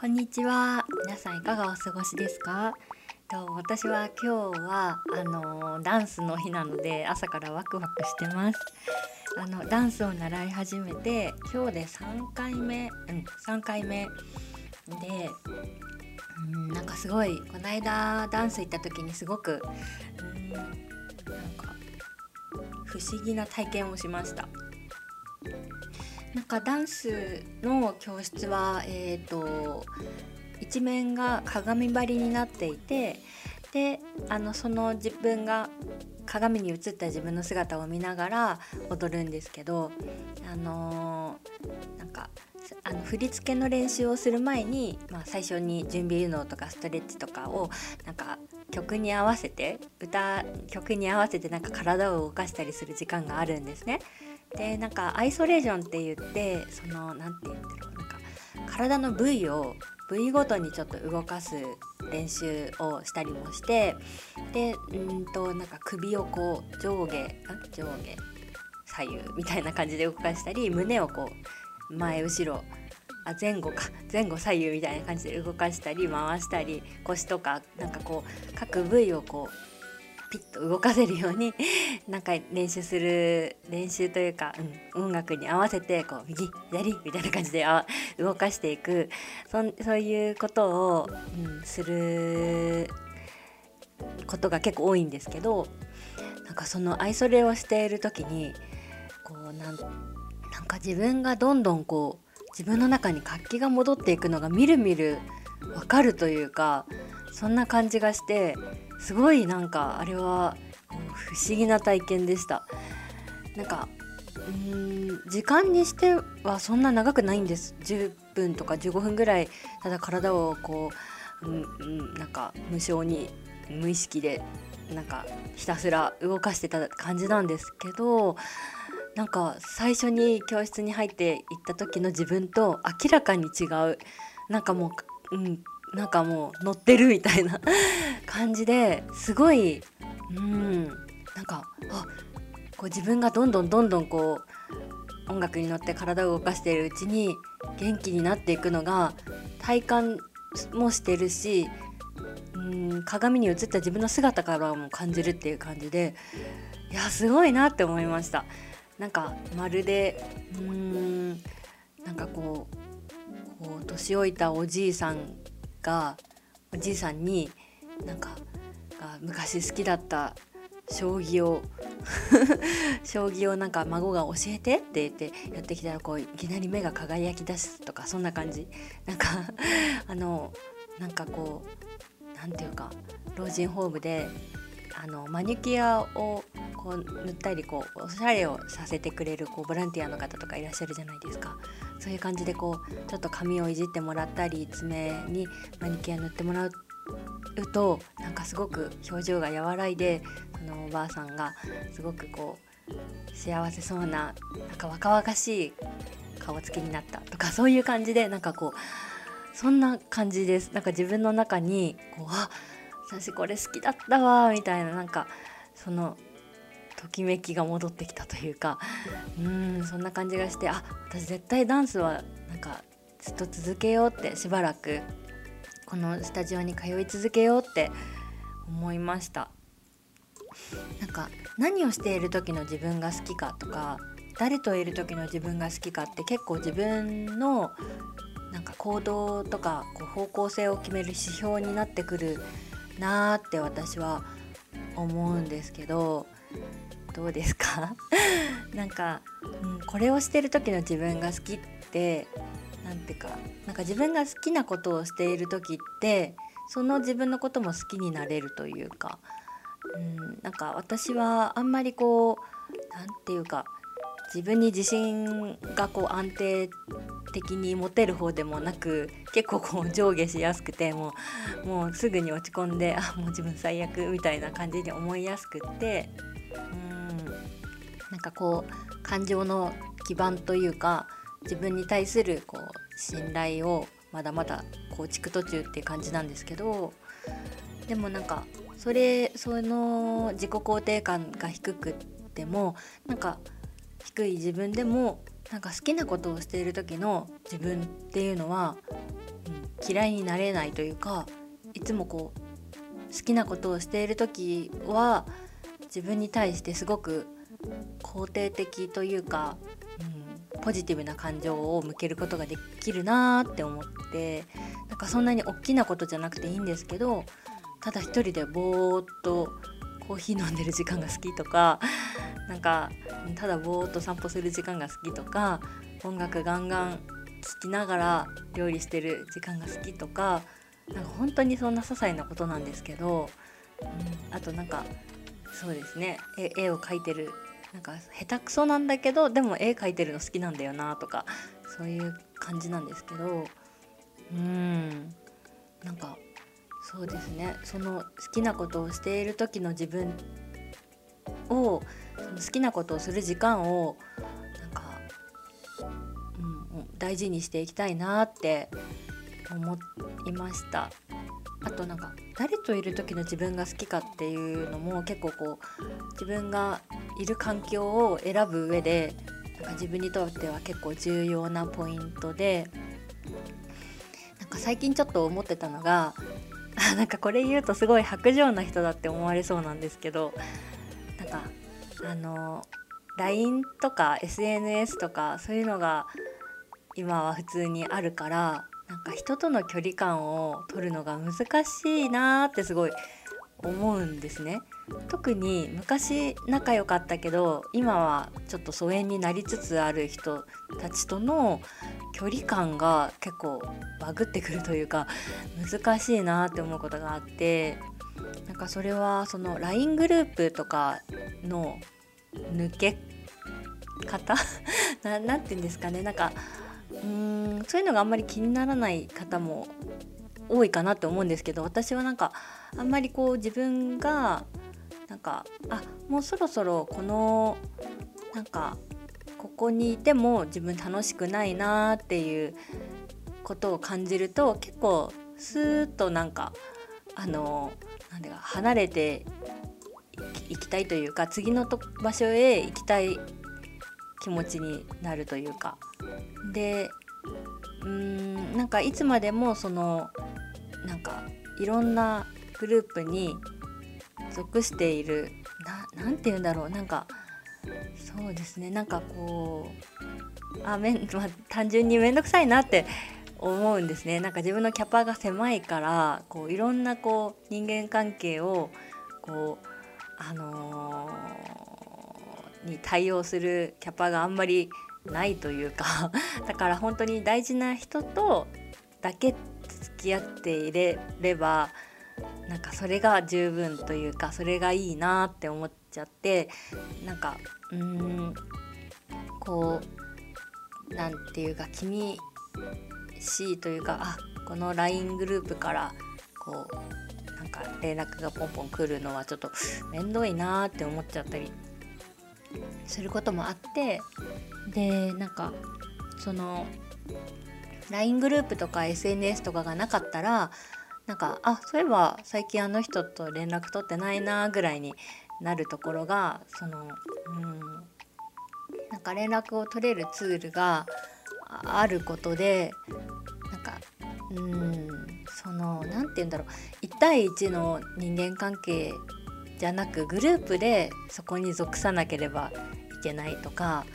こんにちは。皆さんいかがお過ごしですか？と私は今日はあのダンスの日なので朝からワクワクしてます。あのダンスを習い始めて今日で3回目うん3回目でうんなんかすごいこの間ダンス行った時にすごくうんなんか不思議な体験をしました。なんかダンスの教室は、えーと、一面が鏡張りになっていてであのその自分が鏡に映った自分の姿を見ながら踊るんですけどあのー、なんかあの振り付けの練習をする前に、まあ、最初に準備運動とかストレッチとかをなんか曲に合わせて歌曲に合わせてなんか体を動かしたりする時間があるんですね。でなんかアイソレーションって言ってその何て言うんだろうなんか体の部位を部位ごとにちょっと動かす練習をしたりもしてでうんとなんか首をこう上下上下左右みたいな感じで動かしたり胸をこう前後ろあ前後か 前後左右みたいな感じで動かしたり回したり腰とかなんかこう各部位をこうピッと動かせるように なんか練習する練習というか、うん、音楽に合わせてこう右左みたいな感じであ動かしていくそそういうことを、うん、することが結構多いんですけどなんかそのアイソレをしている時にこうなんなんか自分がどんどんこう自分の中に活気が戻っていくのがみるみるわかるというかそんな感じがしてすごいなんかあれは不思議な体験でした。なんかうん時間にしてはそんな長くないんです。10分とか15分ぐらいただ体をこう、うん、なんか無性に無意識でなんかひたすら動かしてた感じなんですけどなんか最初に教室に入っていった時の自分と明らかに違う。なんかもう、うん、なんかもう乗ってるみたいな 感じですごいうんなんかあこう自分がどんどんどんどんこう音楽に乗って体を動かしているうちに元気になっていくのが体感もしてるしうん鏡に映った自分の姿からも感じるっていう感じでいやすごいなって思いました。なんかまるでうーんなんかこうこう年老いたおじいさんがおじいさんになんか昔好きだった将棋を 将棋をなんか孫が教えてって言ってやってきたらこういきなり目が輝き出すとかそんな感じ。なんかあのなんかこうなんていうか老人ホームであのマニキュアをこう塗ったりこうおしゃれをさせてくれるこうボランティアの方とかいらっしゃるじゃないですか。そういう感じでこうちょっと髪をいじってもらったり爪にマニキュア塗ってもらうとなんかすごく表情が和らいでそのおばあさんがすごくこう幸せそうななんか若々しい顔つきになったとかそういう感じでなんかこうそんな感じです。なんか自分の中にこうあ私これ好きだったわみたいななんかそのときめきが戻ってきたというかうんそんな感じがしてあ私絶対ダンスはなんかずっと続けようってしばらくこのスタジオに通い続けようって思いました。なんか何をしている時の自分が好きかとか誰といる時の自分が好きかって結構自分のなんか行動とかこう方向性を決める指標になってくるなーって私は思うんですけどどうですか？なんか、うん、これをしてる時の自分が好きって何ていうかなんか自分が好きなことをしている時ってその自分のことも好きになれるというか、うん、なんか私はあんまりこう何て言うか自分に自信がこう安定的に持てる方でもなく結構こう上下しやすくてもうもうすぐに落ち込んであもう自分最悪みたいな感じに思いやすくってうんなんかこう感情の基盤というか自分に対するこう信頼をまだまだ構築途中っていう感じなんですけどでもなんかそれその自己肯定感が低くってもなんか低い自分でもなんか好きなことをしている時の自分っていうのは、うん、嫌いになれないというかいつもこう好きなことをしている時は自分に対してすごく肯定的というか、うん、ポジティブな感情を向けることができるなーって思ってなんかそんなに大きなことじゃなくていいんですけどただ一人でぼーっとコーヒー飲んでる時間が好きとかなんかただぼーっと散歩する時間が好きとか音楽ガンガン聴きながら料理してる時間が好きとかなんか本当にそんな些細なことなんですけど、うん、あとなんかそうですね。絵を描いてるなんか下手くそなんだけどでも絵描いてるの好きなんだよなとかそういう感じなんですけどうん。なんかそうですね。その好きなことをしている時の自分をその好きなことをする時間をなんか、うん、大事にしていきたいなって思いました。あとなんか誰といる時の自分が好きかっていうのも結構こう自分がいる環境を選ぶ上でなんか自分にとっては結構重要なポイントでなんか最近ちょっと思ってたのが なんかこれ言うとすごい薄情な人だって思われそうなんですけどなんかあの LINE とか SNS とかそういうのが今は普通にあるからなんか人との距離感を取るのが難しいなーってすごい思うんですね。特に昔仲良かったけど今はちょっと疎遠になりつつある人たちとの距離感が結構バグってくるというか難しいなって思うことがあってなんかそれはその LINE グループとかの抜け方？なんて言うんですかねなんかうんそういうのがあんまり気にならない方も多いかなって思うんですけど私はなんかあんまりこう自分がなんかあもうそろそろこのなんかここにいても自分楽しくないなっていうことを感じると結構スーッとなんかあのなんでか離れて行きたいというか次のと場所へ行きたい気持ちになるというか。でうーんなんかいつまでもそのなんかいろんなグループに属している何て言うんだろうなんかそうですねなんかこうあめん、まあ、単純に面倒くさいなって思うんですね。なんか自分のキャパが狭いからこういろんなこう人間関係をこうあのー、に対応するキャパがあんまりないというか だから本当に大事な人とだけ付き合っていれればなんかそれが十分というかそれがいいなって思っちゃってなんかうんこう何て言うか気にしいというかあこの LINE グループからこうなんか連絡がポンポン来るのはちょっと面倒いなって思っちゃったりすることもあってでなんかその LINE グループとか SNS とかがなかったらなんかあそういえば最近あの人と連絡取ってないなぐらいになるところがそのうんなんか連絡を取れるツールがあることでなんかうんその何て言うんだろう。1対1の人間関係じゃなくグループでそこに属さなければいけないとか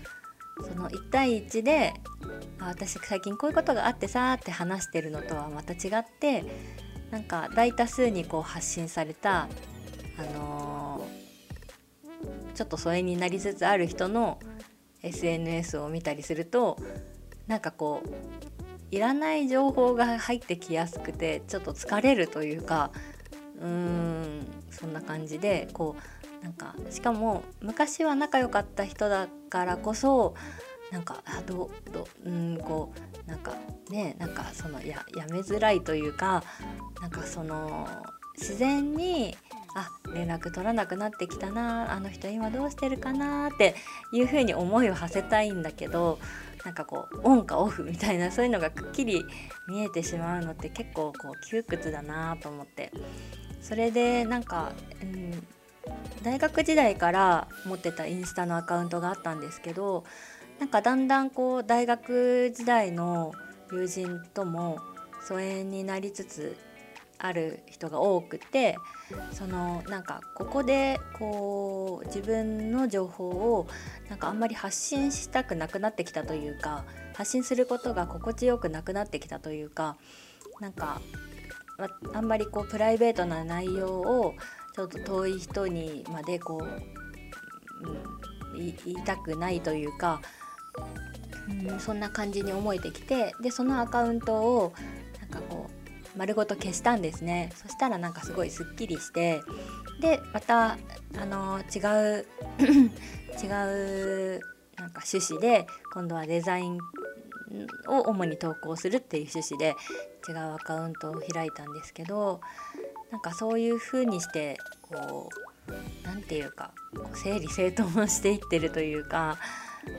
その1対1であ私最近こういうことがあってさって話してるのとはまた違ってなんか大多数にこう発信された、あのー、ちょっと疎遠になりつつある人の SNS を見たりするとなんかこういらない情報が入ってきやすくてちょっと疲れるというかうーんそんな感じでこうなんかしかも昔は仲良かった人だからこそなんかあどどうんこうなんかねなんかそのややめづらいというかなんかその自然にあ連絡取らなくなってきたなあの人今どうしてるかなっていう風に思いを馳せたいんだけどなんかこうオンかオフみたいなそういうのがくっきり見えてしまうのって結構こう窮屈だなと思って。それでなんか、うん、大学時代から持ってたインスタのアカウントがあったんですけどなんかだんだんこう大学時代の友人とも疎遠になりつつある人が多くてそのなんかここでこう自分の情報をなんかあんまり発信したくなくなってきたというか発信することが心地よくなくなってきたというかなんかあんまりこうプライベートな内容をちょっと遠い人にまでこう、うん、言いたくないというか、うん、そんな感じに思えてきてでそのアカウントをなんかこう丸ごと消したんですね。そしたらなんかすごいすっきりしてでまたあの違う 違うなんか趣旨で今度はデザインを主に投稿するっていう趣旨で違うアカウントを開いたんですけどなんかそういう風にしてこう何て言うかこう整理整頓をしていってるというか、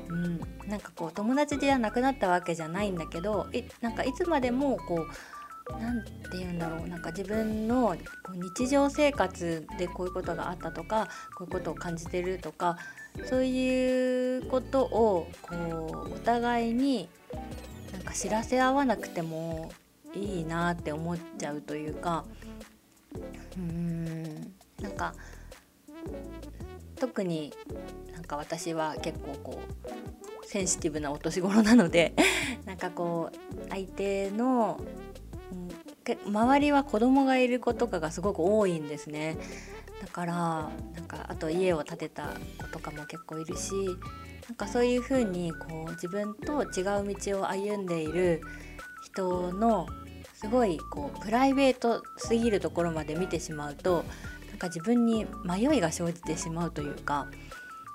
うん、なんかこう友達じゃなくなったわけじゃないんだけどいなんかいつまでもこう何て言うんだろうなんか自分の日常生活でこういうことがあったとかこういうことを感じてるとかそういうことをこうお互いになんか知らせ合わなくてもいいなって思っちゃうというかうーん。なんか特になんか私は結構こうセンシティブなお年頃なので なんかこう相手の周りは子供がいる子とかがすごく多いんですね。だからなんかあと家を建てた子とかも結構いるしなんかそういう風にこう自分と違う道を歩んでいる人のすごいこうプライベートすぎるところまで見てしまうとなんか自分に迷いが生じてしまうというか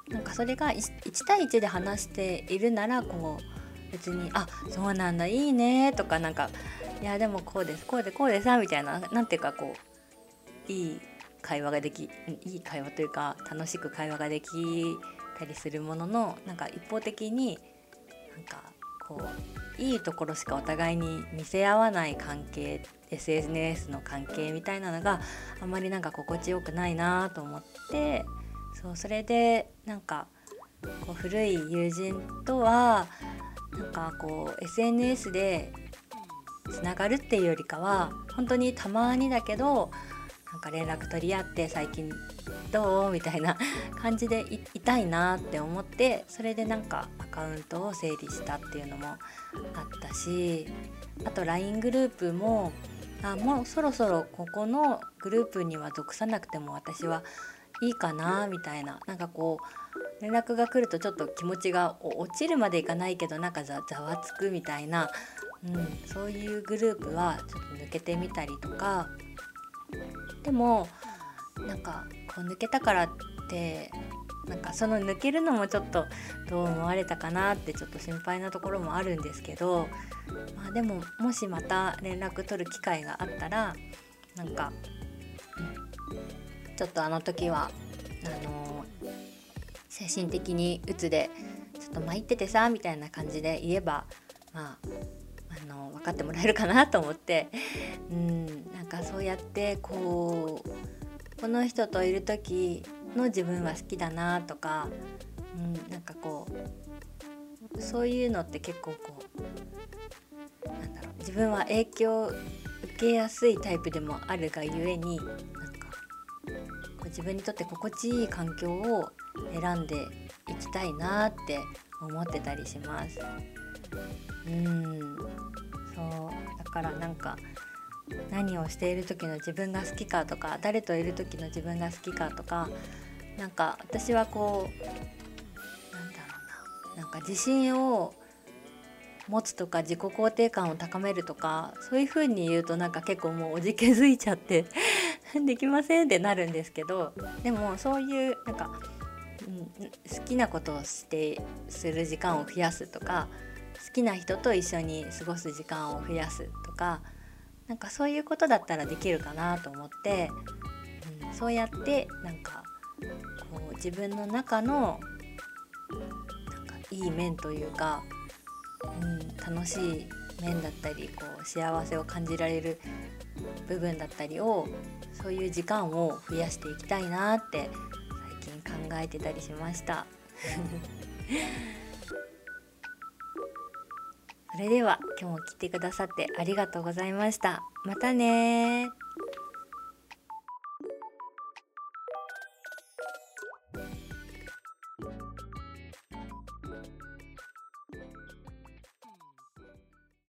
なんかそれが 1, 対1で話しているならこう別に「あそうなんだいいね」とかなんかいやでもこうですこうでこうでさみたいな何ていうかこういい会話ができいい会話というか楽しく会話ができたりするもののなんか一方的になんかこういいところしかお互いに見せ合わない関係 SNS の関係みたいなのがあんまりなんか心地よくないなと思ってそうそれでなんかこう古い友人とはなんかこう SNS でつながるっていうよりかは本当にたまにだけどなんか連絡取り合って最近どう？みたいな 感じでいいたいなって思ってそれでなんかアカウントを整理したっていうのもあったしあと LINE グループもあもうそろそろここのグループには属さなくても私はいいかなみたいな。なんかこう連絡が来るとちょっと気持ちが落ちるまでいかないけどなんかざわつくみたいな。うん、そういうグループはちょっと抜けてみたりとか。でもなんかこう抜けたからってなんかその抜けるのもちょっとどう思われたかなってちょっと心配なところもあるんですけど、まあ、でももしまた連絡取る機会があったらなんか、うん、ちょっとあの時はあの精神的に鬱でちょっと参っててさみたいな感じで言えばまああの分かってもらえるかなと思ってうんなんかそうやってこうこの人といる時の自分は好きだなとか、うん、なんかこうそういうのって結構こうなんだろう自分は影響を受けやすいタイプでもあるがゆえに自分にとって心地いい環境を選んでいきたいなって思ってたりします。うんそうだからなんか何をしている時の自分が好きかとか誰といる時の自分が好きかとかなんか私はこうなんだろうななんか自信を持つとか自己肯定感を高めるとかそういう風に言うとなんか結構もうおじけづいちゃって できませんってなるんですけどでもそういうなんか、うん、好きなことをしてする時間を増やすとか好きな人と一緒に過ごす時間を増やすとかなんかそういうことだったらできるかなと思って、うん、そうやってなんかこう自分の中のなんかいい面というか、うん、楽しい面だったりこう幸せを感じられる部分だったりをそういう時間を増やしていきたいなって最近考えてたりしました。それでは今日も来てくださってありがとうございましたまたね